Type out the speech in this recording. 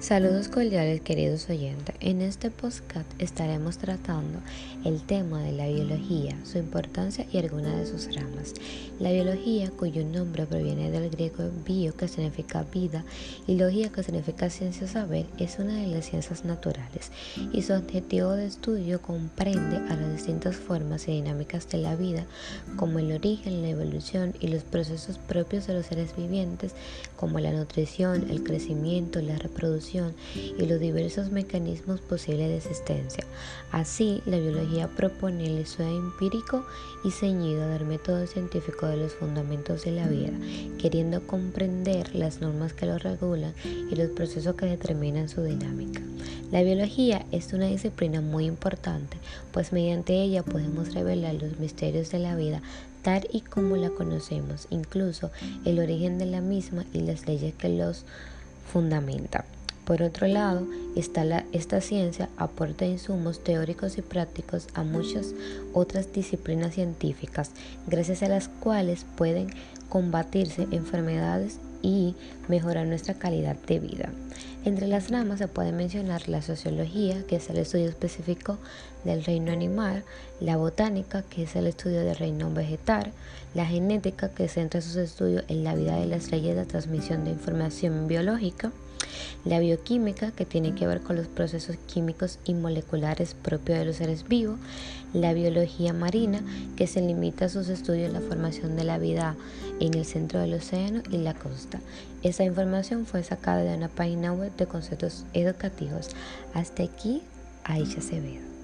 Saludos cordiales queridos oyentes. En este podcast estaremos tratando el tema de la biología, su importancia y algunas de sus ramas. La biología, cuyo nombre proviene del griego bio, que significa vida, y logía, que significa ciencia saber, es una de las ciencias naturales y su objetivo de estudio comprende a las distintas formas y dinámicas de la vida, como el origen, la evolución y los procesos propios de los seres vivientes, como la nutrición, el crecimiento, la reproducción, y los diversos mecanismos posibles de existencia. Así, la biología propone el estudio empírico y ceñido del método científico de los fundamentos de la vida, queriendo comprender las normas que lo regulan y los procesos que determinan su dinámica. La biología es una disciplina muy importante, pues mediante ella podemos revelar los misterios de la vida tal y como la conocemos, incluso el origen de la misma y las leyes que los fundamentan. Por otro lado, esta ciencia aporta insumos teóricos y prácticos a muchas otras disciplinas científicas, gracias a las cuales pueden combatirse enfermedades y mejorar nuestra calidad de vida. Entre las ramas se puede mencionar la sociología, que es el estudio específico del reino animal, la botánica, que es el estudio del reino vegetal, la genética, que centra sus estudios en la vida de las leyes de transmisión de información biológica, la bioquímica, que tiene que ver con los procesos químicos y moleculares propios de los seres vivos. La biología marina, que se limita a sus estudios en la formación de la vida en el centro del océano y la costa. Esa información fue sacada de una página web de conceptos educativos. Hasta aquí, Aisha Acevedo.